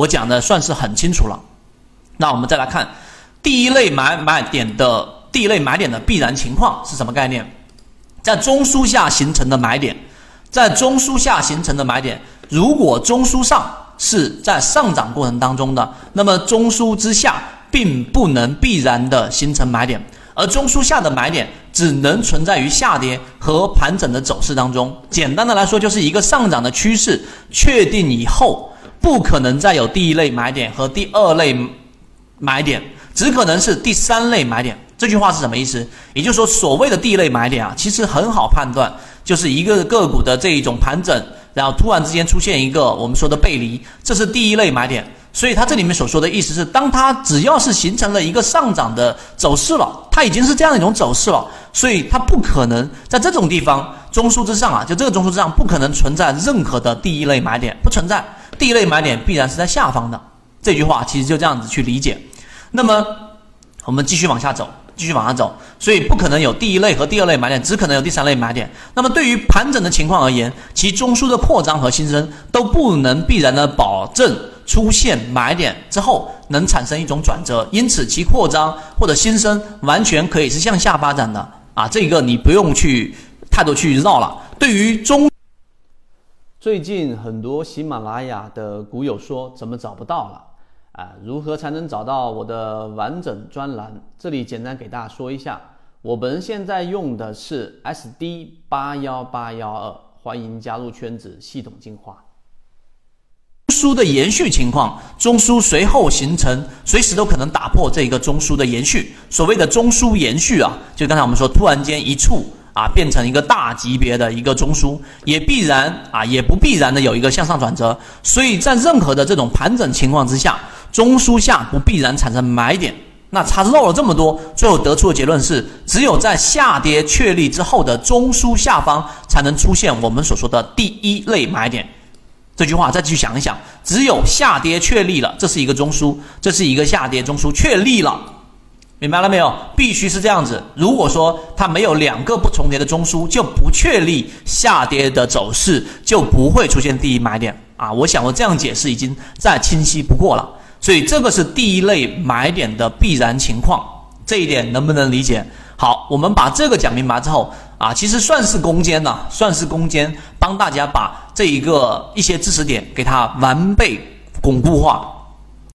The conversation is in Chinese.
我讲的算是很清楚了。那我们再来看第一类买买点的第一类买点的必然情况是什么概念？在中枢下形成的买点，在中枢下形成的买点，如果中枢上是在上涨过程当中的，那么中枢之下并不能必然的形成买点，而中枢下的买点只能存在于下跌和盘整的走势当中。简单的来说，就是一个上涨的趋势确定以后，不可能再有第一类买点和第二类买点，只可能是第三类买点。这句话是什么意思？也就是说，所谓的第一类买点啊，其实很好判断，就是一个个股的这一种盘整，然后突然之间出现一个我们说的背离，这是第一类买点。所以它这里面所说的意思是，当它只要是形成了一个上涨的走势了，它已经是这样一种走势了，所以它不可能在这种地方中枢之上啊，就这个中枢之上不可能存在任何的第一类买点，不存在第一类买点必然是在下方的。这句话其实就这样子去理解。那么我们继续往下走。继续往下走，所以不可能有第一类和第二类买点，只可能有第三类买点。那么对于盘整的情况而言，其中枢的扩张和新生都不能必然的保证出现买点之后能产生一种转折，因此其扩张或者新生完全可以是向下发展的啊，这个你不用去太多去绕了。对于中，最近很多喜马拉雅的股友说怎么找不到了？啊，如何才能找到我的完整专栏？这里简单给大家说一下，我们现在用的是 SD 八幺八幺二，欢迎加入圈子，系统进化。中枢的延续情况，中枢随后形成，随时都可能打破这个中枢的延续。所谓的中枢延续啊，就刚才我们说，突然间一触啊，变成一个大级别的一个中枢，也必然啊，也不必然的有一个向上转折。所以在任何的这种盘整情况之下。中枢下不必然产生买点，那他绕了这么多，最后得出的结论是，只有在下跌确立之后的中枢下方才能出现我们所说的第一类买点。这句话再继续想一想，只有下跌确立了，这是一个中枢，这是一个下跌中枢确立了，明白了没有？必须是这样子。如果说它没有两个不重叠的中枢，就不确立下跌的走势，就不会出现第一买点啊！我想我这样解释已经再清晰不过了。所以这个是第一类买点的必然情况，这一点能不能理解？好，我们把这个讲明白之后啊，其实算是攻坚了，算是攻坚，帮大家把这一个一些知识点给它完备巩固化。